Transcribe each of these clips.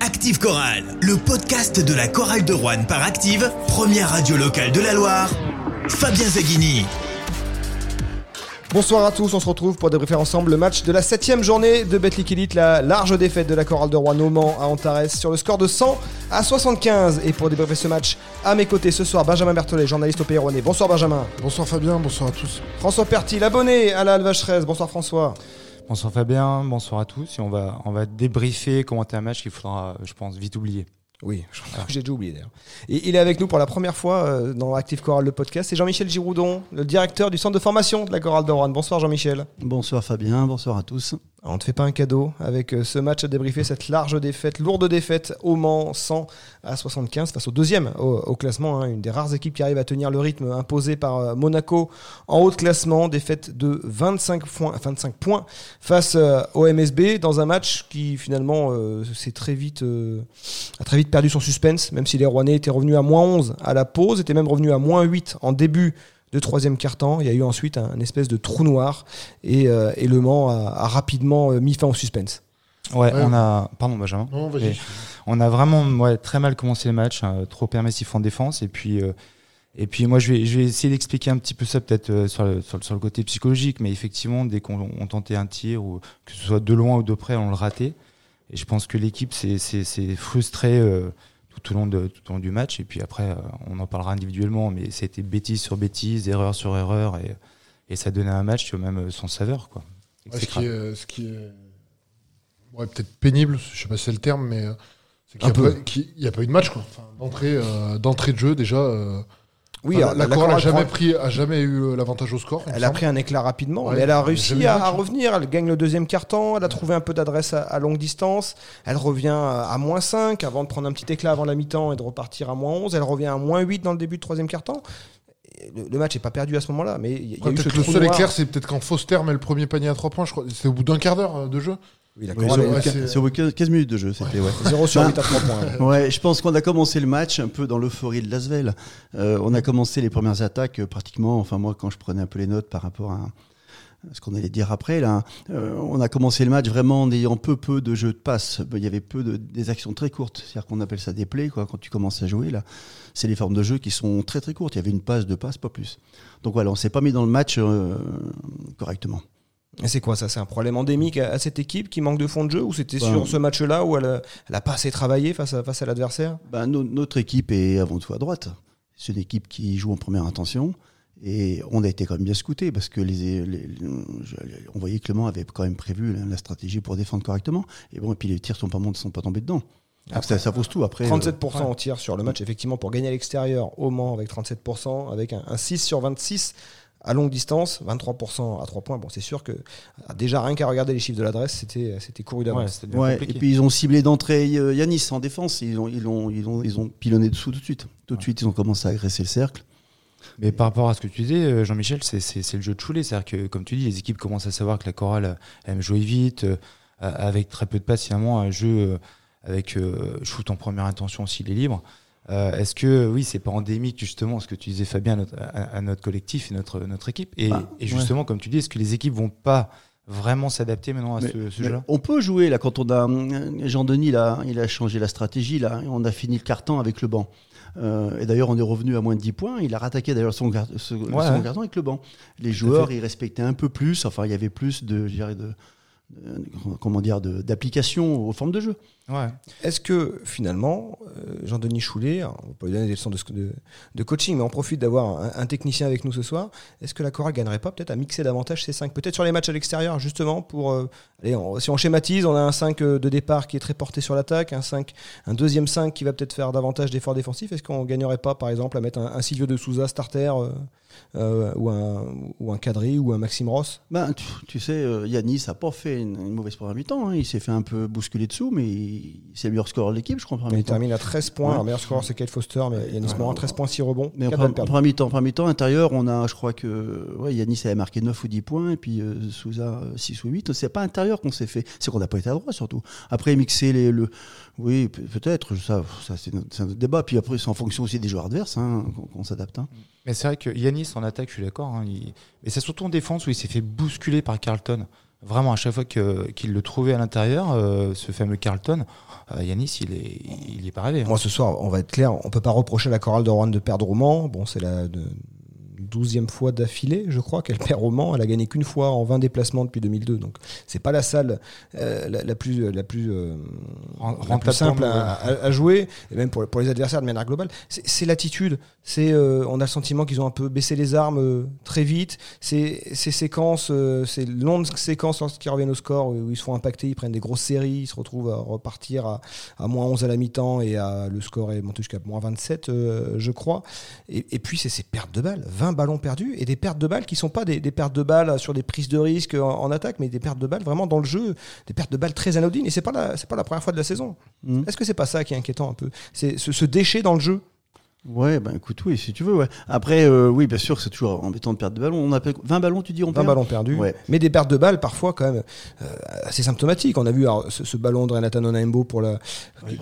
Active Chorale, le podcast de la chorale de Rouen par Active, première radio locale de la Loire. Fabien Zaghini. Bonsoir à tous, on se retrouve pour débriefer ensemble le match de la 7 journée de Betclic Elite, la large défaite de la chorale de Rouen au Mans à Antares sur le score de 100 à 75. Et pour débriefer ce match, à mes côtés ce soir, Benjamin Berthollet, journaliste au Pays Rouennais. Bonsoir Benjamin. Bonsoir Fabien, bonsoir à tous. François Pertil, abonné à la Alvacheresse. Bonsoir François. Bonsoir Fabien, bonsoir à tous. Et on va, on va débriefer, commenter un match qu'il faudra, je pense, vite oublier. Oui, je crois que j'ai déjà oublié d'ailleurs. Et il est avec nous pour la première fois euh, dans Active Chorale, le podcast. C'est Jean-Michel Giroudon, le directeur du centre de formation de la chorale de Rouen. Bonsoir Jean-Michel. Bonsoir Fabien, bonsoir à tous. On ne te fait pas un cadeau avec euh, ce match à débriefer, cette large défaite, lourde défaite au Mans 100 à 75 face au deuxième au, classement, hein. une des rares équipes qui arrive à tenir le rythme imposé par euh, Monaco en haut de classement, défaite de 25 points, 25 points face euh, au MSB dans un match qui finalement s'est très vite, a très vite perdu son suspense, même si les Rouennais étaient revenus à moins 11 à la pause, étaient même revenus à moins 8 en début de troisième quart-temps. Il y a eu ensuite un, espèce de trou noir et, euh, Le Mans a, rapidement euh, mis fin au suspense. Ouais, on a. Pardon, Benjamin. Non, vas-y. On a vraiment ouais, très mal commencé le match, hein, trop permissif en défense. Et puis, euh, et puis moi, je vais, je vais essayer d'expliquer un petit peu ça, peut-être sur, le, sur, le, côté psychologique. Mais effectivement, dès qu'on tentait un tir, ou que ce soit de loin ou de près, on le ratait. Et je pense que l'équipe s'est frustrée tout au long, de, tout au long du match. Et puis après, euh, on en parlera individuellement, mais c'était bêtise sur bêtise, erreur sur erreur, et, et ça donnait un match qui même son saveur. Quoi. ce, qui est, ce qui est ouais, peut-être pénible, je sais pas si c'est le terme, mais euh, c'est qu'il n'y a, pas eu de match. Enfin, d'entrée, euh, d'entrée de jeu, déjà. Oui, la, la, n'a jamais, pris, a jamais eu euh, l'avantage au score. Elle a pris un éclat rapidement, mais elle a réussi à, revenir. Elle gagne le deuxième carton, elle a trouvé un peu d'adresse à, longue distance. Elle revient à moins 5 avant de prendre un petit éclat avant la mi-temps et de repartir à moins 11. Elle revient à moins 8 dans le début de troisième carton. Le, match n'est pas perdu à ce moment-là, mais il y a, eu ce Le seul éclair, c'est peut-être quand Foster met le premier panier à 3 points. C'est au bout d'un quart d'heure euh, de jeu. Oui, c'est au 15 minutes de jeu, c'était ouais. 0 sur 8 à 3 points. Ouais, je pense qu'on a commencé le match un peu dans l'euphorie de Lasvel. Euh, on a commencé les premières attaques euh, pratiquement, enfin moi quand je prenais un peu les notes par rapport à ce qu'on allait dire après là, euh, on a commencé le match vraiment en ayant peu peu de jeux de passe. Il y avait peu de des actions très courtes, c'est-à-dire qu'on appelle ça des plays quoi. Quand tu commences à jouer là, c'est les formes de jeu qui sont très très courtes. Il y avait une passe, deux passes, pas plus. Donc voilà, on s'est pas mis dans le match euh, correctement. C'est quoi ça C'est un problème endémique à, cette équipe qui manque de fond de jeu ou c'était ben, sur ce match-là où elle n'a pas assez travaillé face à, face à l'adversaire? Ben, Notre équipe est avant tout à droite. C'est une équipe qui joue en première intention. Et on a été quand même bien scouté parce que les, on voyait que Le Mans avait quand même prévu la stratégie pour défendre correctement. Et bon, et puis les tirs sont pas, sont pas tombés dedans. ça, ça pose tout après. 37% euh, en tir sur le match, effectivement, pour gagner à l'extérieur au Mans avec 37%, avec un, un 6 sur 26 à longue distance, 23% à 3 points. Bon, c'est sûr que déjà rien qu'à regarder les chiffres de l'adresse, c'était c'était couru d'avance. Ouais, et puis ils ont ciblé d'entrée euh, Yanis en défense, ils ont ils ont ils ont ils ont pilonné dessous tout de suite. Tout de suite, ils ont commencé à agresser le cercle. Mais par rapport à ce que tu disais, euh, Jean-Michel, c'est le jeu de Choulet. C'est-à-dire que, comme tu dis, les équipes commencent à savoir que la chorale aime jouer vite, euh, avec très peu de passes, finalement, un jeu avec shoot en première intention s'il est libre. Euh, est-ce que oui, c'est pas endémique justement ce que tu disais Fabien à notre, collectif et notre notre équipe et, bah, justement comme tu dis, est-ce que les équipes vont pas vraiment s'adapter maintenant à ce, jeu-là? On peut jouer là quand on a Jean Denis là, il a changé la stratégie là, on a fini le carton avec le banc. Euh, et d'ailleurs, on est revenu à moins de 10 points. Il a rattaqué d'ailleurs son, carton avec le banc. Les joueurs, ils respectaient un peu plus. Enfin, il y avait plus de, de, comment dire, d'application aux formes de jeu. Ouais. Est-ce que finalement, euh, Jean-Denis Choulet, on pas lui donner des leçons de, de, coaching, mais on profite d'avoir un, technicien avec nous ce soir, est-ce que la chorale gagnerait pas peut-être à mixer davantage ces 5 Peut-être sur les matchs à l'extérieur, justement, pour... Euh, allez, si on schématise, on a un 5 de départ qui est très porté sur l'attaque, un 5, un deuxième 5 qui va peut-être faire davantage d'efforts défensifs. Est-ce qu'on gagnerait pas, par exemple, à mettre un, un Silvio de Souza starter euh, ou, un, ou un Cadry ou un Maxime Ross? Ben, tu, sais, euh, Yanis n'a pas fait une, mauvaise première mi-temps. Hein. Il s'est fait un peu bousculer dessous, mais c'est le meilleur score de l'équipe, je crois. il termine à 13 points. Le meilleur score, c'est Kyle Foster, mais Yanis Morin, 13 points, 6 rebonds. Mais en première mi-temps, mi-temps, intérieur, on a, je crois que ouais, Yanis avait marqué 9 ou 10 points, et puis euh, Souza 6 ou 8. C'est pas intérieur qu'on s'est fait. C'est qu'on n'a pas été à droit, surtout. Après, mixer les, le. Oui, peut-être, ça, ça c'est un autre débat. Puis après, c'est en fonction aussi des joueurs adverses hein, qu'on s'adapte. Hein. Mais c'est vrai que Yanis en attaque, je suis d'accord. Hein, mais c'est surtout en défense où il s'est fait bousculer par Carlton. Vraiment, à chaque fois qu'il le trouvait à l'intérieur, ce fameux Carlton, Yanis, il est, il est pas rêvé. Hein. Moi, ce soir, on va être clair, on peut pas reprocher la chorale de Rouen de perdre au Mans. Bon, c'est la douzième fois d'affilée, je crois, qu'elle perd au Mans. Elle a gagné qu'une fois en 20 déplacements depuis 2002. Donc, c'est pas la salle euh, la, plus, la plus, euh, simple à, jouer, et même pour, pour les adversaires de manière globale. C'est l'attitude. C'est, euh, on a le sentiment qu'ils ont un peu baissé les armes très vite. Ces, ces séquences, ces longues séquences lorsqu'ils reviennent au score où ils se font impacter, ils prennent des grosses séries, ils se retrouvent à repartir à, à moins 11 à la mi-temps et à, le score est monté jusqu'à moins 27, je crois. Et, et puis, c'est ces pertes de balles. 20 ballons perdus et des pertes de balles qui sont pas des, pertes de balles sur des prises de risque en, attaque, mais des pertes de balles vraiment dans le jeu, des pertes de balles très anodines. Et c'est pas c'est pas la première fois de la saison. Mmh. Est-ce que c'est pas ça qui est inquiétant un peu? C'est ce déchet dans le jeu Ouais, ben écoute, oui, si tu veux, ouais. Après, euh, oui, bien sûr, c'est toujours embêtant de perdre de ballons. On appelle 20 ballons, tu dis, on 20 ballons perdus. Ouais. Mais des pertes de balles, parfois, quand même, euh, assez symptomatiques. On a vu ce, ballon de Renata Onaimbo pour, la,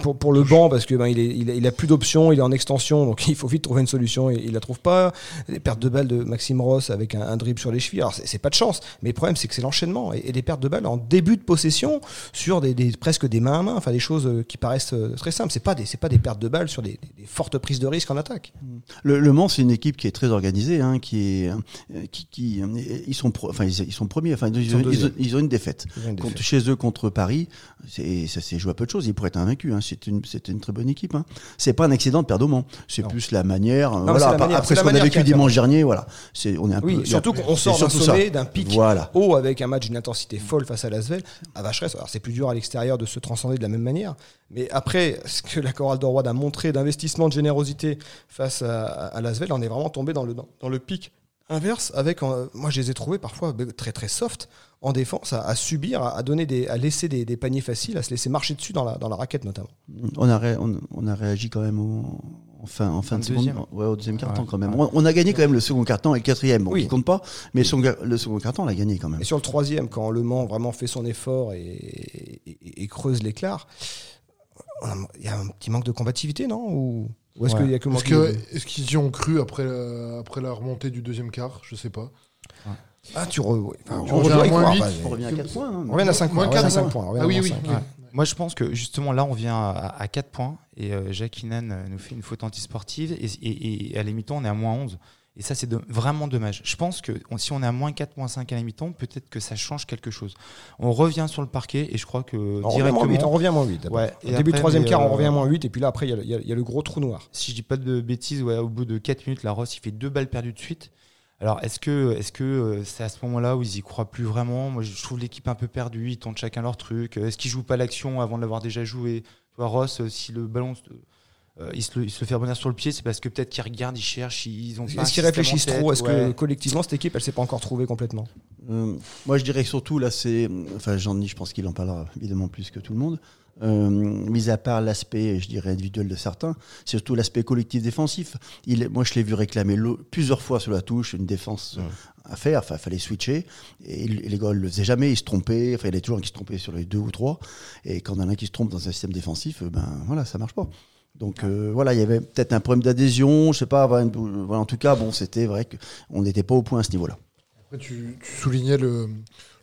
pour, pour, le banc, parce que ben, il, est, il, a, plus d'options, il est en extension, donc il faut vite trouver une solution et il la trouve pas. Des pertes de balles de Maxime Ross avec un, dribble sur les chevilles. Alors, c'est pas de chance, mais le problème, c'est que c'est l'enchaînement et, des pertes de balles en début de possession sur des, des, presque des mains à main, enfin des choses qui paraissent euh, très simples. C'est pas des, pas des pertes de balles sur des, des fortes prises de risque en attaque. Le, le Mans, c'est une équipe qui est très organisée, hein, qui est, euh, qui, qui, ils sont, enfin, ils, sont premiers, enfin, ils, ils, ont, une défaite. Contre, chez eux contre Paris, ça s'est joué à peu de choses. Ils pourraient être invaincus. Hein. C'est une, une très bonne équipe. Hein. C'est pas un accident de perdre au Mans. C'est plus la manière. voilà, après ce qu'on a vécu dimanche dernier, voilà. C'est, on est un oui, peu. Surtout qu'on sort d'un sommet, d'un pic voilà. haut avec un match d'une intensité folle face à Lasvel, à Vacheresse. Alors c'est plus dur à l'extérieur de se transcender de la même manière, mais après ce que la chorale de Rouen a montré d'investissement, de générosité face à, à, Lasvel, on est vraiment tombé dans le, dans, le pic inverse avec euh, moi je les ai trouvés parfois très très soft en défense à, subir à, donner des à laisser des, paniers faciles à se laisser marcher dessus dans la, dans la raquette notamment on a on, a réagi quand même au, en fin, en fin de deuxième. Ouais, au deuxième carton quand même. On, a gagné quand même le second carton et le quatrième. Bon, oui. qui compte pas, mais le second carton, on l'a gagné quand même. Et sur le troisième, quand Le Mans vraiment fait son effort et, et creuse l'écart, il y a un petit manque de combativité, non? Ou, est-ce qu'il y a que Est-ce est qu'ils y ont cru après la, après la remontée du deuxième quart? Je sais pas. Ah, tu, re... enfin, on, revient à moins 8. On revient à 4 points. Hein, on revient à 5 points. 4, 5 points. Ah oui, oui. Moi, je pense que justement là, on vient à, à 4 points et euh, Jacques Inan nous fait une faute antisportive et, et, et à la mi-temps, on est à moins 11. Et ça, c'est vraiment dommage. Je pense que si on est à moins 4, moins 5 à la mi-temps, peut-être que ça change quelque chose. On revient sur le parquet et je crois que on directement. Revient 8, on revient à moins 8. Ouais, Au début du troisième quart, on revient à moins 8 et puis là, après, il y, y, a le gros trou noir. Si je dis pas de bêtises, ouais, au bout de 4 minutes, la Ross, il fait deux balles perdues de suite. Alors, est-ce que que euh, c'est à ce moment-là où ils y croient plus vraiment? Moi, je trouve l'équipe un peu perdue. Ils tentent chacun leur truc. Est-ce qu'ils jouent pas l'action avant de l'avoir déjà joué? Toi, Ross, euh, si le ballon euh, il, se le, il, se fait rebondir sur le pied, c'est parce que peut-être qu'ils regardent, ils cherchent, ils ont Est-ce qu'ils réfléchissent trop Est-ce que collectivement cette équipe, elle s'est pas encore trouvée complètement euh, Moi, je dirais que surtout là, c'est, enfin, Jean-Denis, je pense qu'il en parlera évidemment plus que tout le monde. Euh, mis à part l'aspect, je dirais, individuel de certains, c'est surtout l'aspect collectif défensif. Il, moi, je l'ai vu réclamer plusieurs fois sur la touche une défense à faire. Enfin, il fallait switcher. Et, les gars ne le faisaient jamais. Ils se trompaient. Enfin, il y avait toujours un qui se trompait sur les deux ou trois. Et quand on a un qui se trompe dans un système défensif, ben voilà, ça marche pas. Donc euh, voilà, il y avait peut-être un problème d'adhésion, je sais pas. Voilà, en tout cas, bon, c'était vrai qu'on n'était pas au point à ce niveau-là. Après, tu, soulignais le,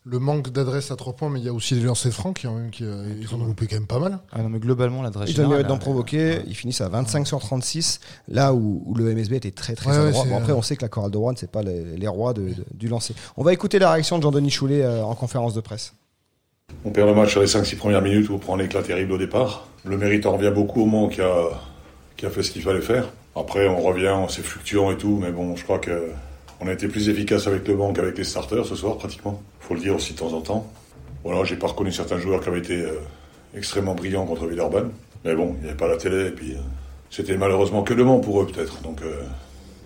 le manque d'adresse à trois points, mais il y a aussi les lancers francs qui, qui euh, ils ont loupé quand même pas mal. Ah non, mais globalement, l'adresse. Ils ont d'en provoquer. Ils finissent à 25 sur 36, là où, le MSB était très très adroit. après, on sait que la chorale de Rouen, c'est pas les, rois du lancer. On va écouter la réaction de Jean-Denis Choulet euh, en conférence de presse. On perd le match sur les 5-6 premières minutes où on prend un éclat terrible au départ. Le mérite en revient beaucoup au Mans qui a, qui a fait ce qu'il fallait faire. Après, on revient, c'est fluctuant et tout, mais bon, je crois que on a été plus efficace avec le banc qu'avec les starters ce soir, pratiquement. Faut le dire aussi de temps en temps. Voilà, j'ai pas reconnu certains joueurs qui avaient été euh, extrêmement brillants contre Villeurbanne. Mais bon, il n'y avait pas la télé, et puis euh, c'était malheureusement que le Mans pour eux, peut-être. Donc euh,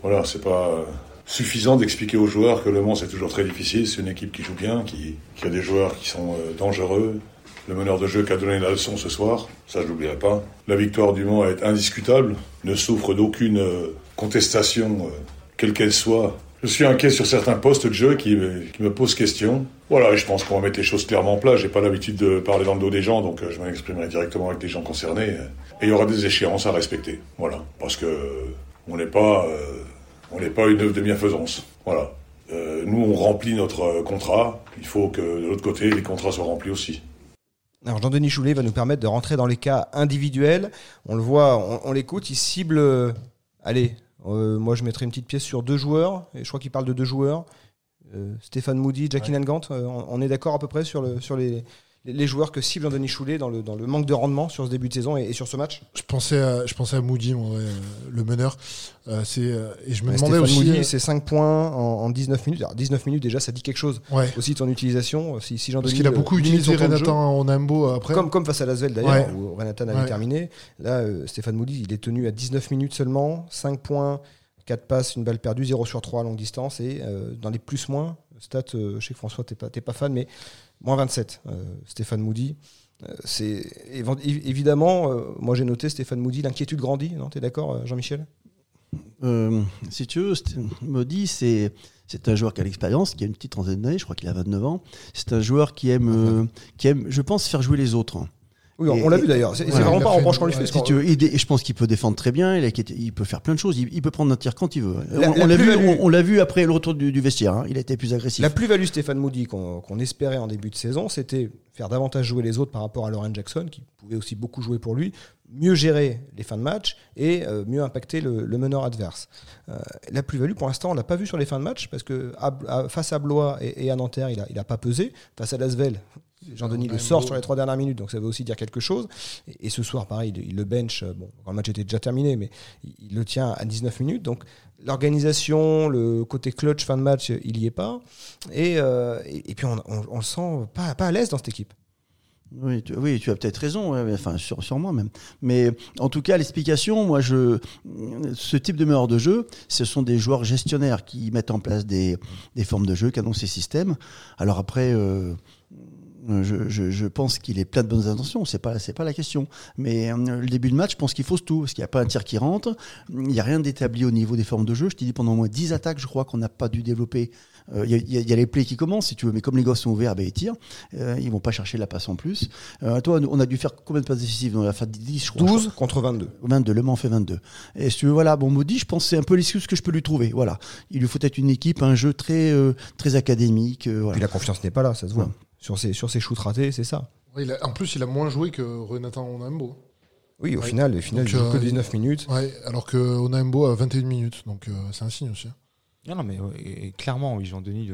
voilà, c'est pas suffisant d'expliquer aux joueurs que Le Mans c'est toujours très difficile. C'est une équipe qui joue bien, qui, a des joueurs qui sont euh, dangereux. Le meneur de jeu qui a donné la leçon ce soir, ça je l'oublierai pas. La victoire du Mans est indiscutable, ne souffre d'aucune euh, contestation, euh, quelle qu'elle soit. Je suis inquiet sur certains postes de jeu qui, me posent question. Voilà, je pense qu'on va mettre les choses clairement en place. J'ai pas l'habitude de parler dans le dos des gens, donc je m'exprimerai directement avec les gens concernés. Et il y aura des échéances à respecter. Voilà, parce que on n'est pas on n'est pas une œuvre de bienfaisance. Voilà. nous, on remplit notre contrat. Il faut que de l'autre côté, les contrats soient remplis aussi. Alors Jean-Denis Choulet va nous permettre de rentrer dans les cas individuels. On le voit, on, l'écoute, il cible. allez, moi je mettrai une petite pièce sur deux joueurs, et je crois qu'il parle de deux joueurs. Stéphane Moody, Jackie ouais. Nangant, on est d'accord à peu près sur, le, sur les, les joueurs que cible Anthony Choulet dans le, dans le manque de rendement sur ce début de saison et, sur ce match? Je pensais à, je pensais à Moody, le meneur. Euh, c'est, euh, et je me demandais aussi. Moody, euh, c'est 5 points en, 19 minutes. Alors 19 minutes, déjà, ça dit quelque chose aussi de son utilisation. Si, si Parce qu'il a beaucoup utilisé Renatan Onambo après. Comme, comme face à Lasvel d'ailleurs, où Renatan avait terminé. Là, Stéphane Moody, il est tenu à 19 minutes seulement, 5 points. 4 passes, une balle perdue, 0 sur 3 à longue distance. Et dans les plus-moins, stat, je sais que François, t'es pas, pas fan, mais Moins 27, euh, Stéphane Moody. Euh, c'est évidemment, euh, moi j'ai noté Stéphane Moody, l'inquiétude grandit, non T'es d'accord, Jean-Michel? Si tu veux, Moody, c'est c'est un joueur qui a l'expérience, qui a une petite trentaine d'années, je crois qu'il a 29 ans. C'est un joueur qui aime, qui aime, je pense, faire jouer les autres. Oui, on l'a vu d'ailleurs. C'est vraiment pas en reproche qu'on lui fait. Si tu veux, je pense qu'il peut défendre très bien. Il, il, peut faire plein de choses. Il, peut prendre un tir quand il veut. on, l'a vu, on, l'a vu après le retour du, vestiaire. Hein. Il a été plus agressif. La plus-value Stéphane Moody qu'on espérait en début de saison, c'était faire davantage jouer les autres par rapport à Lauren Jackson, qui pouvait aussi beaucoup jouer pour lui, mieux gérer les fins de match et euh, mieux impacter le, meneur adverse. Euh, la plus-value, pour l'instant, on l'a pas vu sur les fins de match parce que face à Blois et, à Nanterre, il a, il a pas pesé. Face à Lasvel, Jean-Denis le sort sur les trois dernières minutes, donc ça veut aussi dire quelque chose. Et, ce soir, pareil, il, le bench. Euh, bon, quand le match était déjà terminé, mais il, le tient à 19 minutes. Donc l'organisation, le côté clutch fin de match, il y est pas. Et, et, puis on, on, le sent pas, pas à l'aise dans cette équipe. Oui, tu, oui, tu as peut-être raison, enfin sur, sur, moi même. Mais en tout cas, l'explication, moi, je, ce type de meilleur de jeu, ce sont des joueurs gestionnaires qui mettent en place des, des formes de jeu, qui annoncent ces systèmes. Alors après, euh, je, je, je, pense qu'il est plein de bonnes intentions, c'est pas c'est pas la question. Mais euh, le début de match, je pense qu'il fausse tout, parce qu'il n'y a pas un tir qui rentre, il n'y a rien d'établi au niveau des formes de jeu. Je t'ai dit pendant au moins 10 attaques, je crois qu'on n'a pas dû développer. Euh, il y, y, a les plays qui commencent, si tu veux, mais comme les gosses sont ouverts, ben, ils tirent. Euh, ils vont pas chercher la passe en plus. Euh, toi, on a dû faire combien de passes décisives dans la fin de 10, je crois 12 contre 22. 22, Le Mans fait 22. Et si tu veux, voilà, bon, Maudit, je pense c'est un peu l'excuse que je peux lui trouver. Voilà. Il lui faut être une équipe, un jeu très, euh, très académique. voilà. Puis la confiance n'est pas là, ça se voit sur ses, sur ses shoots ratés, c'est ça. en plus, il a moins joué que Renatan Onambo. Oui, au final, au final il joue que 19 euh, minutes. alors que Onambo a 21 minutes, donc euh, c'est un signe aussi. Hein. Non, non, mais clairement, oui, Jean-Denis.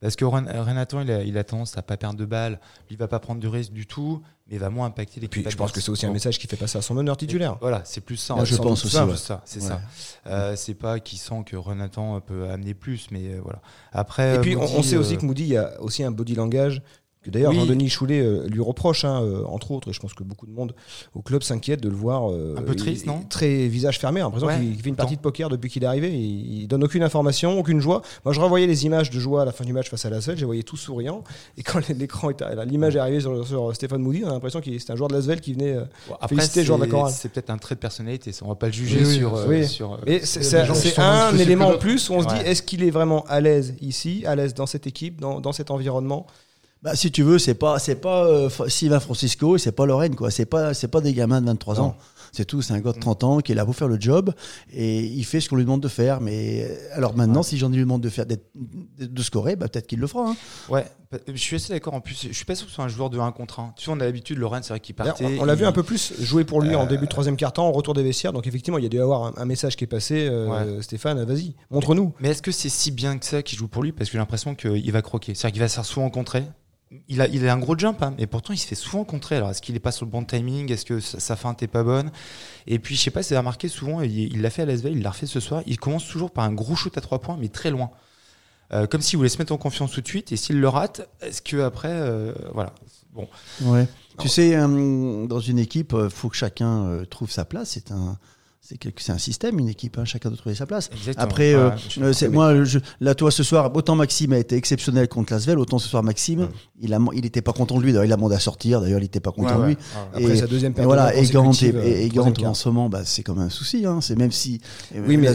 Parce que Renato, il a, il a tendance à pas perdre de balles. Il va pas prendre de risque du tout, mais il va moins impacter les Puis je pense que c'est aussi un message qui fait passer à son meneur titulaire. voilà, c'est plus ça. je pense aussi. Ça, c'est ça. Euh, c'est pas qu'il sent que Renatan peut amener plus, mais voilà. Après. Et puis on, sait aussi que Moody, il y a aussi un body langage d'ailleurs Jean-Denis Choulet euh, lui reproche, hein, euh, entre autres, et je pense que beaucoup de monde au club s'inquiète de le voir euh, un peu triste, non Très visage fermé, l'impression qu'il fait une partie de poker depuis qu'il est arrivé. Il, donne aucune information, aucune joie. Moi, je revoyais les images de joie à la fin du match face à la Lasvel, je voyais tout souriant. Et quand l'écran l'image est arrivée sur, Stéphane Moody, on a l'impression que c'était un joueur de Lasvel qui venait féliciter le joueur de la chorale. C'est peut-être un trait de personnalité, on va pas le juger sur. sur c'est un élément en plus où on se dit est-ce qu'il est vraiment à l'aise ici, à l'aise dans cette équipe, dans, dans cet environnement bah, si tu veux, c'est pas, c'est pas euh, Sylvain Francisco, c'est pas Lorraine, quoi. C'est pas, c'est pas des gamins de 23 ans. C'est tout, c'est un gars de 30 ans qui est là pour faire le job et il fait ce qu'on lui demande de faire. Mais euh, alors maintenant, si j'en lui demande de faire de scorer, bah, peut-être qu'il le fera. Hein. Ouais, je suis assez d'accord. En plus, je suis pas sûr que ce soit un joueur de 1 contre 1. Tu vois, on a l'habitude, Lorraine, c'est vrai qu'il partait. On, l'a vu un peu plus jouer pour lui en euh, début de troisième quart-temps, en retour des vestiaires. Donc effectivement, il y a dû avoir un, message qui est passé. Stéphane, vas-y, montre-nous. Mais est-ce que c'est si bien que ça qu'il joue pour lui? Parce que j'ai l'impression qu'il va croquer. C'est-à-dire qu'il va se faire souvent contrer il a, il a un gros jump, hein, mais pourtant il se fait souvent contrer. Alors est-ce qu'il est pas sur le bon timing? Est-ce que sa, feinte est pas bonne? Et puis je sais pas si vous avez remarqué souvent, il l'a fait à l'ASV, il l'a refait ce soir. Il commence toujours par un gros shoot à trois points, mais très loin. Euh, comme s'il voulait se mettre en confiance tout de suite. Et s'il le rate, est-ce que après, euh, voilà. Bon. Ouais. Tu sais, euh, dans une équipe, il faut que chacun trouve sa place. C'est un c'est un système, une équipe, hein, chacun doit trouver sa place. Après, euh, euh, moi, je, là, toi, ce soir, autant Maxime a été exceptionnel contre Lasvel, autant ce soir, Maxime, il a, il était pas content de lui. D'ailleurs, il a demandé à sortir. D'ailleurs, il était pas content de lui. Après sa deuxième période. Voilà, et Gant, et, en ce moment, bah, c'est comme un souci. Hein. C'est même si. Oui, mais,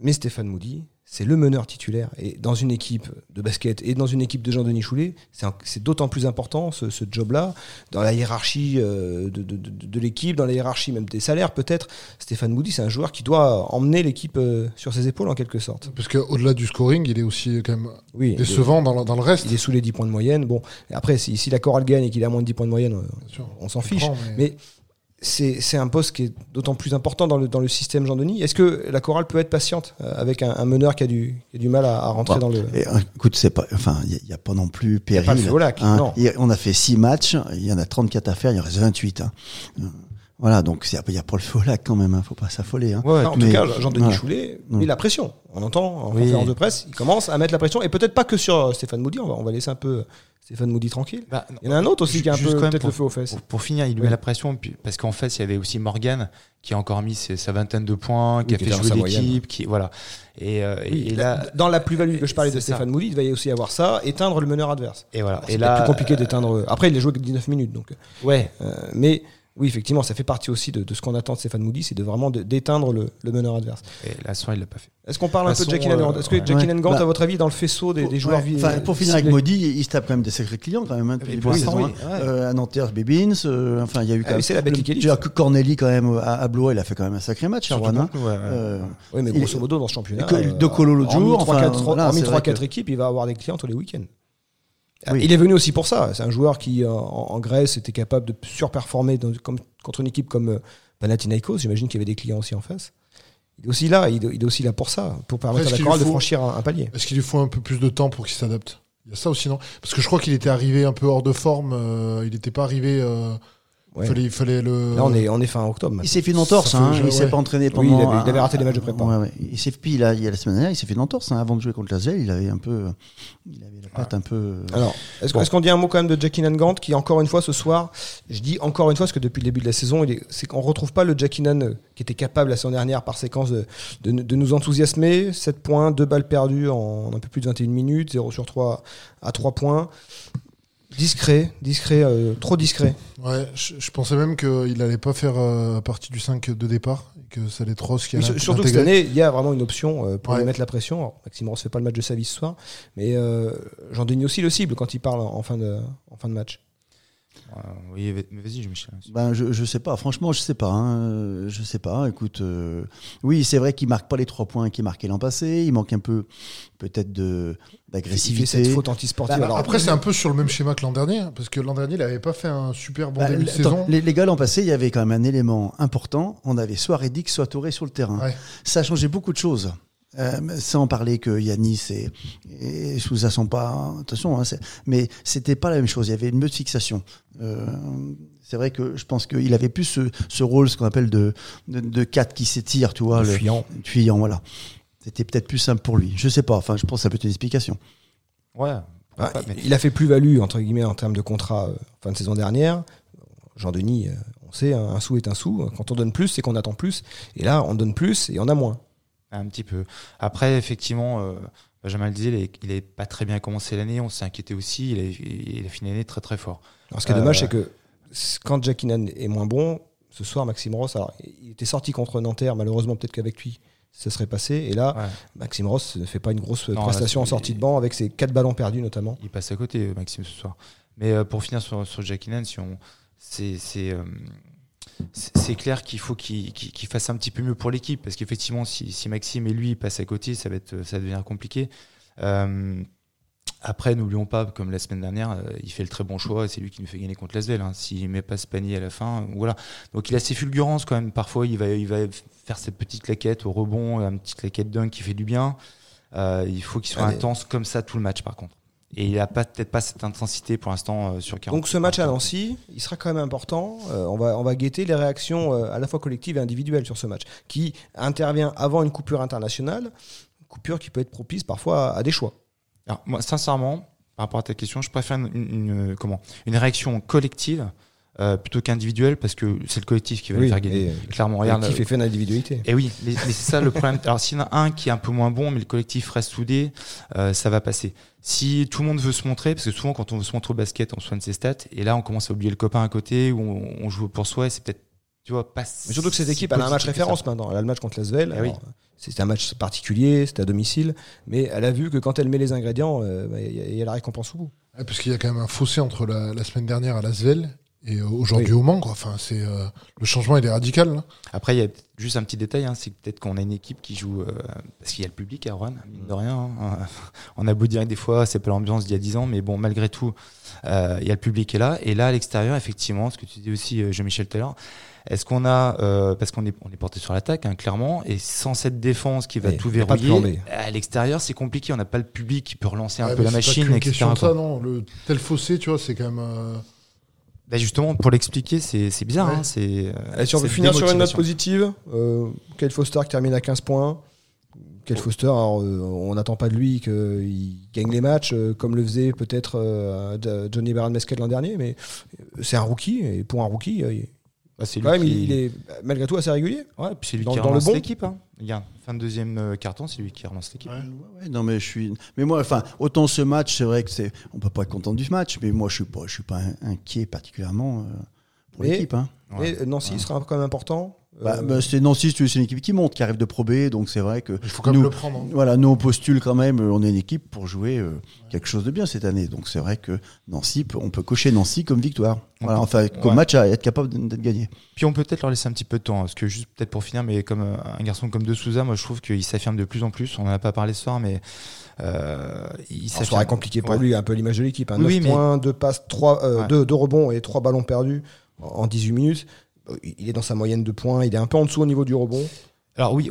mais Stéphane Moody, c'est le meneur titulaire. Et dans une équipe de basket et dans une équipe de Jean-Denis Choulet, c'est d'autant plus important ce, job-là, dans la hiérarchie euh, de, l'équipe, dans la hiérarchie même des salaires peut-être. Stéphane Moody, c'est un joueur qui doit emmener l'équipe euh, sur ses épaules en quelque sorte. Parce qu'au-delà du scoring, il est aussi quand même décevant dans, le, reste. Il est sous les 10 points de moyenne. Bon, après, si, si la chorale gagne et qu'il a moins de 10 points de moyenne, on, s'en fiche. mais c'est un poste qui est d'autant plus important dans le, dans le système Jean-Denis. Est-ce que la chorale peut être patiente euh, avec un, meneur qui a du, qui a du mal à, rentrer dans le. Euh, écoute, c'est pas, enfin, il n'y a, pas non plus péril. Hein. on a fait six matchs, il y en a 34 à faire, il en reste 28. Hein. Voilà, donc il n'y a, pas le feu quand même, hein, faut pas s'affoler. Hein. en tout cas, Jean-Denis Choulet met la pression. On entend en conférence de presse, il commence à mettre la pression, et peut-être pas que sur euh, Stéphane Moody, on va, on va laisser un peu Stéphane Moody tranquille. Bah, il y en a un autre aussi qui a un peu peut-être le feu aux fesses. Pour, finir, il lui met la pression parce qu'en fait, il y avait aussi Morgan qui a encore mis sa vingtaine de points, qui a fait jouer l'équipe, qui voilà. Et, euh, là, dans la plus-value que je parlais de Stéphane Moody, il va y aussi avoir ça, éteindre le meneur adverse. Et voilà. C'est plus compliqué d'éteindre. Après, il a joué que 19 minutes, donc. Ouais. Euh, mais oui, effectivement, ça fait partie aussi de, ce qu'on attend de Stéphane Moody, c'est de vraiment d'éteindre le, meneur adverse. Et la soirée, il l'a pas fait. Est-ce qu'on parle un peu de Jackie Gant Est-ce que Jackie Gant, bah, à votre avis, dans le faisceau des, joueurs ouais, Pour finir avec Moody, il se tape quand même des sacrés clients quand même. Hein, depuis oui, oui, euh, à Nanterre, Bébins, euh, enfin, il y a eu ah, quand même. C'est la que Corneli quand même à, à Blois, il a fait quand même un sacré match. Rouen, euh, oui, mais grosso modo, dans ce championnat. De Colo l'autre jour. En 3-4 équipes, il va avoir des clients tous les week-ends. Il est venu aussi pour ça. C'est un joueur qui, en, Grèce, était capable de surperformer comme, contre une équipe comme euh, Panathinaikos. J'imagine qu'il y avait des clients aussi en face. Il est aussi là, il est aussi là pour ça, pour permettre à la chorale de franchir un, palier. Est-ce qu'il lui faut un peu plus de temps pour qu'il s'adapte? Il y a ça aussi, non? Parce que je crois qu'il était arrivé un peu hors de forme. Euh, il n'était pas arrivé. Euh, il fallait, le. Là, on est, on est fin octobre. Il s'est fait une entorse, hein, il s'est pas entraîné pendant. Oui, il, avait, raté des matchs de prépa. Il s'est puis il, a, il y a la semaine dernière, il s'est fait une entorse hein, avant de jouer contre la il avait un peu, il avait la patte un peu. Euh, Alors, est-ce qu'on dit un mot quand même de Jackie Nangant qui encore une fois ce soir, je dis encore une fois parce que depuis le début de la saison, c'est qu'on retrouve pas le Jackie Nan euh, qui était capable la saison dernière par séquence de, de, nous enthousiasmer. 7 points, 2 balles perdues en un peu plus de 21 minutes, 0 sur 3 à 3 points. Discret, discret, euh, trop discret. Ouais, je, pensais même qu'il n'allait pas faire euh, partie du 5 de départ, et que ça allait trop ce allait Surtout que cette année, il y a vraiment une option euh, pour lui mettre la pression. Alors, Maxime Ross fait pas le match de sa vie ce soir, mais j'en dénie aussi le cible quand il parle en fin de, en fin de match. Euh, oui, mais vas-y, Michel. Ben, je, je sais pas. Franchement, je sais pas. Hein. Je sais pas. Écoute, euh, oui, c'est vrai qu'il marque pas les trois points qu'il marquait l'an passé. Il manque un peu, peut-être, de d'agressivité. cette faute antisportive. Bah, après, c'est un peu sur le même schéma que l'an dernier, hein, parce que l'an dernier, il avait pas fait un super bon bah, début de saison. Les, gars, l'an passé, il y avait quand même un élément important. On avait soit Reddick, soit Touré sur le terrain. Ça a changé beaucoup de choses. Euh, sans parler que Yanis et, et Souza sont pas attention hein, mais c'était pas la même chose il y avait une meute fixation. Euh, c'est vrai que je pense qu'il avait plus ce, ce rôle ce qu'on appelle de, de, de 4 qui s'étire tu vois le, fuyant. fuyant voilà. C'était peut-être plus simple pour lui je sais pas enfin je pense que ça peut être une explication. Ouais. Ah, il a fait plus-value entre guillemets en termes de contrat euh, fin de saison dernière. Jean-Denis euh, on sait un sou est un sou. Quand on donne plus c'est qu'on attend plus. Et là on donne plus et on a moins un petit peu. Après, effectivement, euh, Benjamin le disait, il n'est pas très bien commencé l'année. On s'est inquiété aussi. Il a, il a fini l'année très très fort. Alors, ce qui est dommage, euh, c'est que quand Jack est moins bon, ce soir, Maxime Ross, alors, il était sorti contre Nanterre. Malheureusement, peut-être qu'avec lui, ça serait passé. Et là, Maxime Ross ne fait pas une grosse prestation en sortie de banc avec ses quatre ballons perdus notamment. Il passe à côté, Maxime, ce soir. Mais euh, pour finir sur, sur Jack si on, c'est, c'est clair qu'il faut qu'il fasse un petit peu mieux pour l'équipe parce qu'effectivement si, Maxime et lui passent à côté ça va être ça devient compliqué. Euh, après n'oublions pas comme la semaine dernière euh, il fait le très bon choix c'est lui qui nous fait gagner contre l'Asvel hein. s'il met pas ce panier à la fin voilà. Donc il a ses fulgurances quand même. Parfois il va il va faire cette petite claquette au rebond une petite claquette dunk qui fait du bien. Euh, il faut qu'il soit intense comme ça tout le match par contre et il n'a peut-être pas cette intensité pour l'instant euh, sur 40. Donc ce match à Nancy, il sera quand même important. Euh, on, va, on va guetter les réactions euh, à la fois collectives et individuelles sur ce match, qui intervient avant une coupure internationale, coupure qui peut être propice parfois à, des choix. Alors, moi, sincèrement, par rapport à ta question, je préfère une, comment, une réaction collective euh, plutôt qu'individuel parce que c'est le collectif qui va le faire gagner. Clairement, regarde. Le collectif est fait d'individualité. Et oui, mais, c'est ça le problème. Alors s'il y en a un qui est un peu moins bon, mais le collectif reste soudé, euh, ça va passer. Si tout le monde veut se montrer, parce que souvent quand on veut se montrer au basket, on soigne ses stats, et là on commence à oublier le copain à côté, ou on, joue pour soi, et c'est peut-être tu vois, pas. Mais surtout que cette équipe, elle a un match référence maintenant. Elle a le match contre l'Asvel. Ah c'était un match particulier, c'était à domicile, mais elle a vu que quand elle met les ingrédients, euh, bah, il y, a la récompense au bout. parce qu'il y a quand même un fossé entre la, semaine dernière à Lasvel et euh, aujourd'hui au Mans. Enfin, c'est euh, le changement il est radical. Après, il y a juste un petit détail, hein, c'est peut-être qu'on a une équipe qui joue parce qu'il y a le public à Rouen, mine de rien. Hein. on a beau dire que des fois c'est pas l'ambiance d'il y a 10 ans, mais bon, malgré tout, il y a le public qui est là. Et là, à l'extérieur, effectivement, ce que tu dis aussi, Jean-Michel Taylor est-ce qu'on a, euh, parce qu'on est, on est porté sur l'attaque, hein, clairement, et sans cette défense qui va tout verrouiller, à l'extérieur, c'est compliqué. On n'a pas le public qui peut relancer un peu la machine, C'est Question de ça, non Le tel fossé, tu vois, c'est quand même. Euh, bah, justement, pour l'expliquer, c'est, bizarre. Hein, c'est, euh, si on veut finir sur une note positive, euh, Kyle Foster qui termine à 15 points. Kyle Foster, on n'attend pas de lui qu'il gagne les matchs comme le faisait peut-être Johnny Baron Mesquet l'an dernier, mais c'est un rookie et pour un rookie, bah, c'est lui il est malgré tout assez régulier. Ouais, puis c'est lui qui relance l'équipe. Hein. Il y a fin de deuxième euh, carton, c'est lui qui relance l'équipe. Ouais, non mais je suis. Mais moi, enfin, autant ce match, c'est vrai que c'est. On peut pas être content du match, mais moi, je suis pas, je suis pas inquiet particulièrement euh, pour l'équipe. Hein. Et Nancy sera quand même important. Bah, euh, bah, c'est Nancy, c'est une équipe qui monte, qui arrive de Pro B, donc c'est vrai que. Il faut quand même le prendre. Hein. Voilà, nous on postule quand même, euh, on est une équipe pour jouer euh, quelque chose de bien cette année. Donc c'est vrai que Nancy, on peut cocher Nancy comme victoire. Voilà, enfin, comme match à être capable d'être gagné. Puis on peut peut-être leur laisser un petit peu de temps, hein, parce que juste peut-être pour finir, mais comme un garçon comme De Souza, moi je trouve qu'il s'affirme de plus en plus. On en a pas parlé ce soir, mais. Euh, il serait compliqué pour lui, un peu l'image de l'équipe. Hein. 9 points, 2 passes, 3, 2, rebonds et 3 ballons perdus en 18 minutes il est dans sa moyenne de points, il est un peu en dessous au niveau du rebond. Alors oui,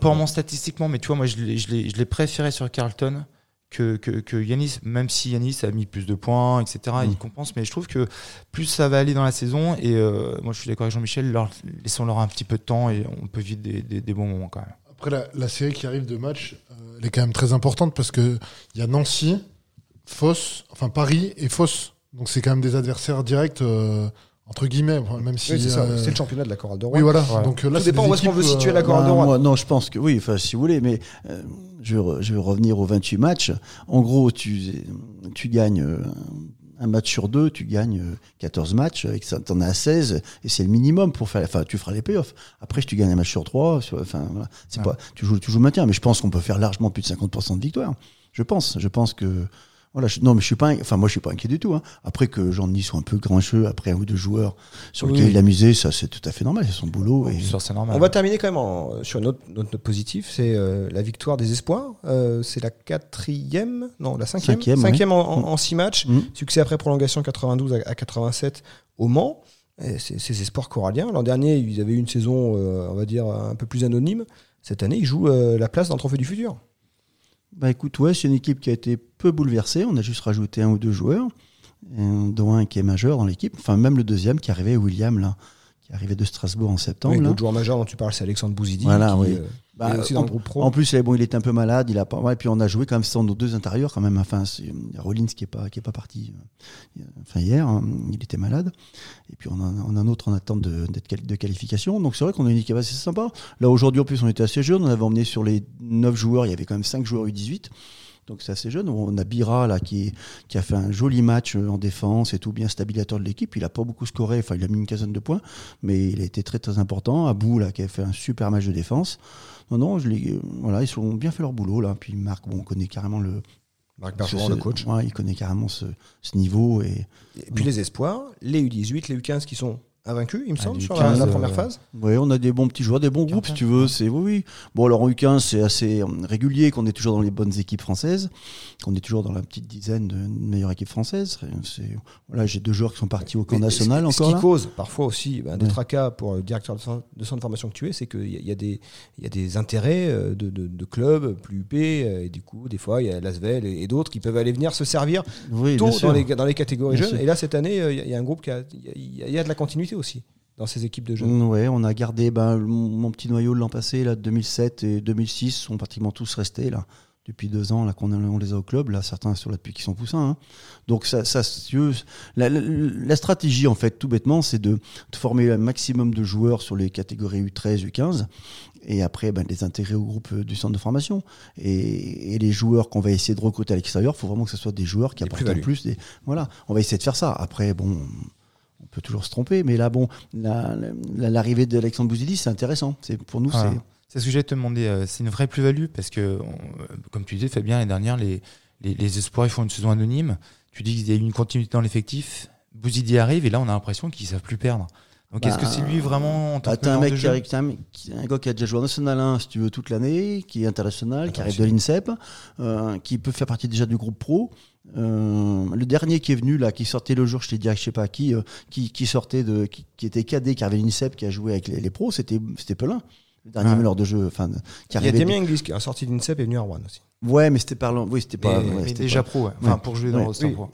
pour statistiquement, mais tu vois, moi je l'ai préféré sur Carlton que, que, Yanis, même si Yanis a mis plus de points, etc., il mm. compense, mais je trouve que plus ça va aller dans la saison, et euh, moi je suis d'accord avec Jean-Michel, laissons-leur un petit peu de temps et on peut vivre des, bons moments quand même. Après, la, série qui arrive de match, euh, elle est quand même très importante parce qu'il y a Nancy, Foss, enfin Paris et Foss. Donc c'est quand même des adversaires directs. Euh, entre guillemets, même si euh, c'est le championnat de la chorale de Rouen. Oui, voilà. Donc là, ça dépend où est-ce qu'on veut situer la chorale de Rouen. non, je pense que oui, enfin, si vous voulez, mais euh, je, vais, je vais revenir aux 28 matchs. En gros, tu, tu gagnes euh, un match sur deux, tu gagnes 14 matchs, ça, t'en as 16, et c'est le minimum pour faire, enfin, tu feras les playoffs. Après, tu gagnes un match sur trois, enfin, voilà, c'est pas, tu joues, tu joues maintien, mais je pense qu'on peut faire largement plus de 50% de victoire. Je pense, je pense que, voilà, non, mais je suis pas, enfin moi je suis pas inquiet du tout. Hein. Après que Jean-Denis soit un peu grincheux après un ou deux joueurs sur lesquels il a misé, ça c'est tout à fait normal, c'est son boulot. Et... normal. On va terminer quand même sur une autre, note positive, c'est euh, la victoire des espoirs. Euh, c'est la quatrième, non la cinquième, cinquième, en, six matchs. Mm. Succès après prolongation 92 à, 87 au Mans. Ces, ces espoirs coralliens. L'an dernier, ils avaient eu une saison, euh, on va dire, un peu plus anonyme. Cette année, ils jouent la place d'un trophée du futur. Bah écoute, ouais, c'est une équipe qui a été peu bouleversée. On a juste rajouté un ou deux joueurs, dont un qui est majeur dans l'équipe. Enfin, même le deuxième qui arrivait, William, là, qui arrivait de Strasbourg en septembre. Oui, l'autre joueur majeur dont tu parles, c'est Alexandre Bouzidi. Voilà, oui. Euh, bah, en, plus, bon, il était un peu malade. Il a pas. et puis on a joué quand même sans nos deux intérieurs quand même. Enfin, c'est Rollins qui est pas qui est pas parti. Euh, enfin hier, hein, il était malade. Et puis on a, on a un autre en attente de, de qualification. Donc c'est vrai qu'on a une équipe assez sympa. Là aujourd'hui en plus on était assez jeunes. On avait emmené sur les 9 joueurs. Il y avait quand même 5 joueurs U18. Donc c'est assez jeune. On a Bira là qui, qui a fait un joli match euh, en défense et tout, bien stabilisateur de l'équipe. Il a pas beaucoup scoré, enfin il a mis une quinzaine de points, mais il a été très très important. Abou là qui a fait un super match de défense. Non non, je les, voilà, ils ont bien fait leur boulot là. Puis Marc, bon, on connaît carrément le Marc Bergeron, le coach. Ouais, il connaît carrément ce, ce niveau et. Et puis les espoirs, les U18, les U15 qui sont invaincu, il me semble, sur la, première euh, phase. Oui, on a des bons petits joueurs, des bons groupes, si tu veux. C'est oui, oui. Bon, alors en U15, c'est assez euh, régulier qu'on est toujours dans les bonnes équipes françaises, qu'on est toujours dans la petite dizaine de meilleures équipes françaises. Voilà, j'ai deux joueurs qui sont partis au camp national encore. Ce qui cause parfois aussi ben, des tracas pour le directeur de centre de formation que tu es, c'est qu'il y, a des, il y a des intérêts euh, de, de, clubs plus huppés, et du coup, des fois, il y a Lasvel et, d'autres qui peuvent aller venir se servir tôt dans les, dans les catégories jeunes. Et là, cette année, il y, a un groupe qui a, il y a de la continuité aussi dans ces équipes de jeunes Oui, on a gardé ben, mon, petit noyau de l'an passé, là, 2007 et 2006, sont pratiquement tous restés là. Depuis deux ans, là, qu'on on les a au club, là, certains sont là depuis qu'ils sont poussins. Hein. Donc, ça, ça la, la, stratégie, en fait, tout bêtement, c'est de, former un maximum de joueurs sur les catégories U13, U15, et après, ben, les intégrer au groupe du centre de formation. Et, les joueurs qu'on va essayer de recruter à l'extérieur, il faut vraiment que ce soit des joueurs qui apportent plus. Des, voilà, on va essayer de faire ça. Après, bon, on peut toujours se tromper, mais là, bon, l'arrivée d'Alexandre Bouzidi, c'est intéressant. C'est pour nous, c'est. C'est ce que j'allais te demander. C'est une vraie plus-value parce que, comme tu disais, Fabien, l'année dernière, les, les, les, espoirs ils font une saison anonyme. Tu dis qu'il y a une continuité dans l'effectif. Bouzidi arrive et là, on a l'impression qu'ils savent plus perdre. Donc est-ce que c'est lui vraiment en tant bah, un mec qui, arrive, un, un gars qui a déjà joué en National 1, si tu veux, toute l'année, qui est international, qui arrive de l'INSEP, euh, qui peut faire partie déjà du groupe pro. Euh, le dernier qui est venu là, qui sortait le jour, je t'ai dit, je sais pas qui, euh, qui, qui, sortait de, qui, qui, était cadet, qui avait l'INSEP, qui a joué avec les, les pros, c'était c'était Pelin le dernier meneur de jeu. Enfin, qui Il y a Damien Inglis qui a sorti d'INSEP et est venu à Rouen aussi. Ouais, mais c'était parlant. Oui, c'était pas. Mais, déjà pro, Enfin, pour jouer dans le roster pro.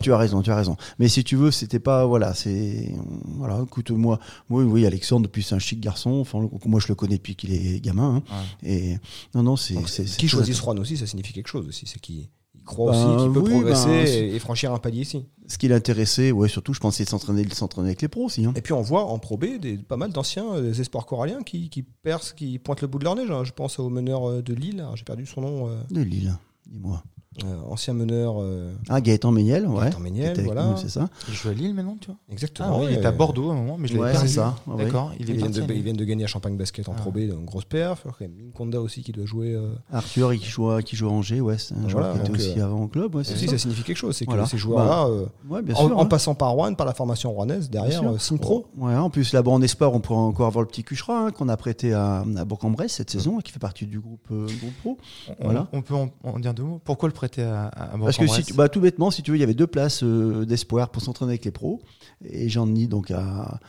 tu as raison, tu as raison. Mais si tu veux, c'était pas. Voilà, c'est. Voilà, écoute, moi, moi, oui, Alexandre, depuis, c'est un chic garçon. Enfin, moi, je le connais depuis qu'il est gamin. Hein. Et non, non, c'est. Qui choisit Rouen aussi, ça signifie quelque chose aussi. C'est qui croit aussi ben qu'il peut progresser ben, et, franchir un palier ici. Ce qui l'intéressait, ouais, surtout, je pensais s'entraîner, s'entraîner avec les pros aussi. Hein. Et puis on voit en Pro B des, pas mal d'anciens euh, espoirs coralliens qui, qui, percent, qui pointent le bout de leur neige. Hein. Je pense au meneur euh, de Lille, j'ai perdu son nom. Euh. De Lille, dis-moi. Euh, ancien meneur. Euh, ah, Gaëtan Méniel, ouais. Gaëtan Méniel, voilà. C'est ça. Il joue à Lille maintenant, tu vois Exactement. Ah, il est à Bordeaux à un moment, mais je l'ai ouais, perdu. c'est ça. D'accord. Il, vient de, ils viennent de gagner à Champagne Basket en ah. Pro B, donc grosse perf. Minkonda aussi qui doit jouer. Euh... Arthur, qui joue, à, qui joue à Angers, ouais. C'est un joueur qui était aussi euh, avant au club. Ouais, aussi, ça. signifie quelque chose. C'est que ces joueurs-là, bah, en, passant par Rouen, par la formation rouennaise, derrière, signe pro. Ouais, en plus, là-bas en espoir, on pourrait encore avoir le petit Cuchera hein, qu'on a prêté à Bourg-en-Bresse cette saison, qui fait partie du groupe pro. Voilà. On peut en dire deux mots. Pourquoi le à Parce que si bah, tout bêtement, si tu veux, il y avait deux places euh, d'espoir pour s'entraîner avec les pros. Et j'en ai donc à,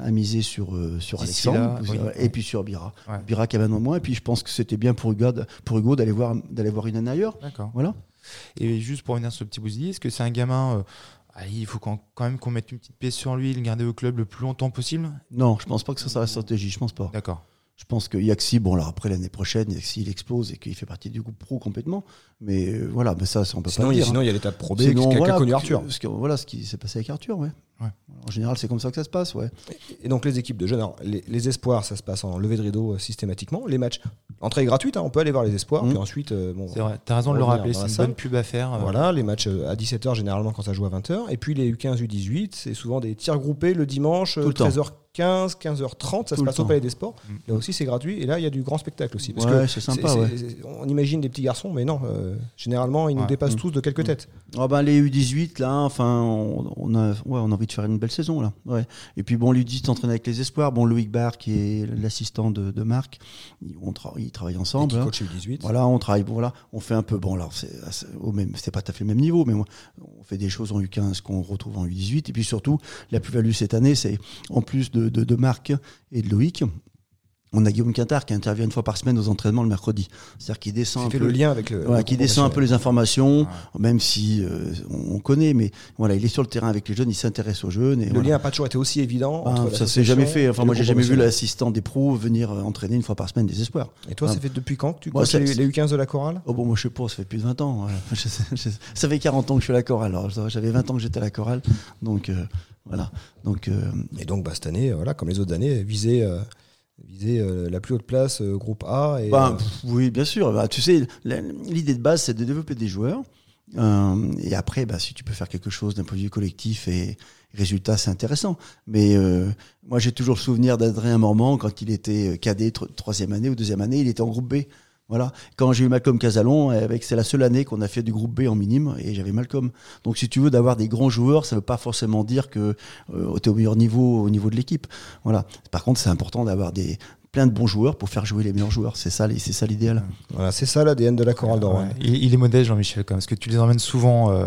à, miser sur, euh, sur Alexandre et puis sur Bira. Bira qui avait un an moins. Et puis je pense que c'était bien pour Hugo, pour Hugo d'aller voir, d'aller voir une année ailleurs. D'accord. Voilà. Et juste pour revenir sur le petit Bouzidi, est-ce que c'est un gamin. Euh, il faut quand même qu'on mette une petite pièce sur lui, le garder au club le plus longtemps possible? Non, je pense pas que ça soit la stratégie, je pense pas. D'accord. Je pense que Yaxi, bon, alors après l'année prochaine, Yaxi il explose et qu'il fait partie du groupe pro complètement. Mais euh, voilà, mais ça, on peut sinon, pas dire. Sinon, il y a l'étape pro B qui a connu Arthur. voilà ce qui s'est passé avec Arthur, ouais. En général, c'est comme ça que ça se passe, ouais. Et donc les équipes de jeunes, les, espoirs, ça se passe en levée de rideau euh, systématiquement. Les matchs, entrée gratuite, hein, on peut aller voir les espoirs. Mmh. Puis ensuite, euh, bon. C'est vrai. T'as raison de le rappeler, c'est une bonne pub à faire. Voilà, les matchs à 17h généralement quand ça joue à 20h. Et puis les U15, U18, c'est souvent des tirs groupés le dimanche, 13h 15, 15h30, ça se passe au Palais des Sports. Là aussi, c'est gratuit. Et là, il y a du grand spectacle aussi. Parce ouais, c'est sympa. Ouais. on imagine des petits garçons, mais non, euh, généralement, ils nous dépassent mm. tous de quelques mm. têtes. Oh ben, les U18, là, enfin, on, a, ouais, on a envie de faire une belle saison, là. Ouais. Et puis, bon, l'U18 s'entraîne avec les espoirs. Bon, Loïc Barr, qui est l'assistant de, de, Marc, on ils travaillent ensemble. Coach U18. Voilà, on travaille, voilà, on fait un peu, bon, au même, c'est pas tout à fait le même niveau, mais moi, on fait des choses en U15 qu'on retrouve en U18. Et puis, surtout, la plus-value cette année, c'est en plus de, de, de Marc et de Loïc, on a Guillaume Quintard qui intervient une fois par semaine aux entraînements le mercredi. C'est-à-dire qu'il descend un peu le lien avec le, qui descend un peu les informations, même si euh, on connaît, mais voilà, il est sur le terrain avec les jeunes, il s'intéresse aux jeunes. Et le lien n'a pas toujours été aussi évident. Ah, ça s'est jamais fait. Enfin, moi, j'ai jamais vu l'assistant des pros venir entraîner une fois par semaine des espoirs. Et toi, ça fait depuis quand que tu moi, les, les U15 de la chorale? Oh bon, moi je sais pas, ça fait plus de 20 ans. ça fait 40 ans que je suis à la chorale. Alors j'avais 20 ans que j'étais à la chorale, donc euh, voilà. Donc et donc bah, cette année, voilà, comme les autres années, viser viser euh, la plus haute place, euh, groupe A. Et, bah, oui, bien sûr. Bah, tu sais, l'idée de base, c'est de développer des joueurs. Euh, et après, bah, si tu peux faire quelque chose d'un point de vue collectif et résultat, c'est intéressant. Mais moi, j'ai toujours le souvenir d'Adrien Mormand quand il était cadet troisième année ou deuxième année, il était en groupe B. Voilà. Quand j'ai eu Malcolm Casalon, avec c'est la seule année qu'on a fait du groupe B en minime et j'avais Malcolm. Donc si tu veux d'avoir des grands joueurs, ça veut pas forcément dire que euh, tu es au meilleur niveau au niveau de l'équipe. Voilà. Par contre, c'est important d'avoir des plein de bons joueurs pour faire jouer les meilleurs joueurs. C'est ça, c'est ça l'idéal. Voilà, c'est ça l'ADN de la chorale d'Or. Il, est modeste, Jean-Michel, parce que tu les emmènes souvent. Euh,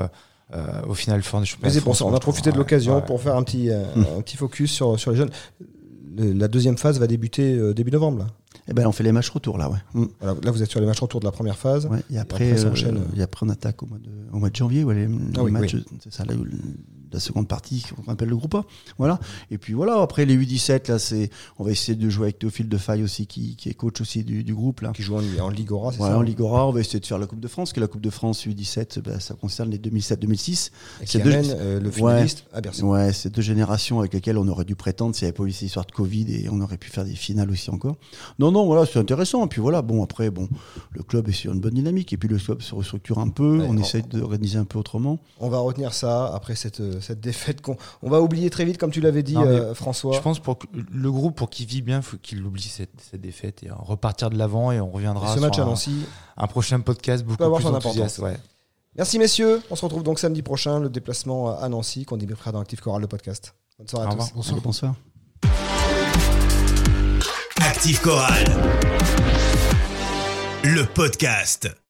euh, au final, Mais c'est pour ça, on a profité de l'occasion pour faire un petit, hum. un petit focus sur, sur les jeunes. la deuxième phase va débuter début novembre. Là. Eh ben, on fait les matchs retour là, ouais. Mm. là, vous êtes sur les matchs retour de la première phase. et, après, et après, euh, et après, on attaque au mois de, au mois de janvier. Ouais, les, ah matchs, c'est ça, la seconde partie qu'on appelle le groupe A. Voilà. Et puis voilà, après les U17, là, c'est, on va essayer de jouer avec Théophile de Faille aussi, qui, qui est coach aussi du, du groupe, là. Qui joue en, en Ligora, c'est voilà, en Ligora, on va essayer de faire la Coupe de France, que la Coupe de France U17, bah, ça concerne les 2007-2006. C'est deux, euh, le finaliste ouais, à Bercy. Ouais, c'est deux générations avec lesquelles on aurait dû prétendre s'il n'y avait pas eu cette histoire de Covid et on aurait pu faire des finales aussi encore. Non, non, voilà, c'est intéressant. Et puis voilà, bon, après, bon, le club est sur une bonne dynamique et puis le club se restructure un peu, on essaye d'organiser un peu autrement. On va retenir ça après cette, cette défaite qu'on on va oublier très vite, comme tu l'avais dit, euh, François. Je pense pour que le groupe, pour qu'il vit bien, faut qu'il oublie cette, cette, défaite et repartir de l'avant et on reviendra. ce match à Nancy, un, prochain podcast beaucoup plus enthousiaste. Ouais. Merci messieurs. On se retrouve donc samedi prochain, le déplacement à Nancy, qu'on débriefera dans Active Choral, le podcast. Bonne soirée à tous. Bonsoir. bonsoir. Active Choral, le podcast.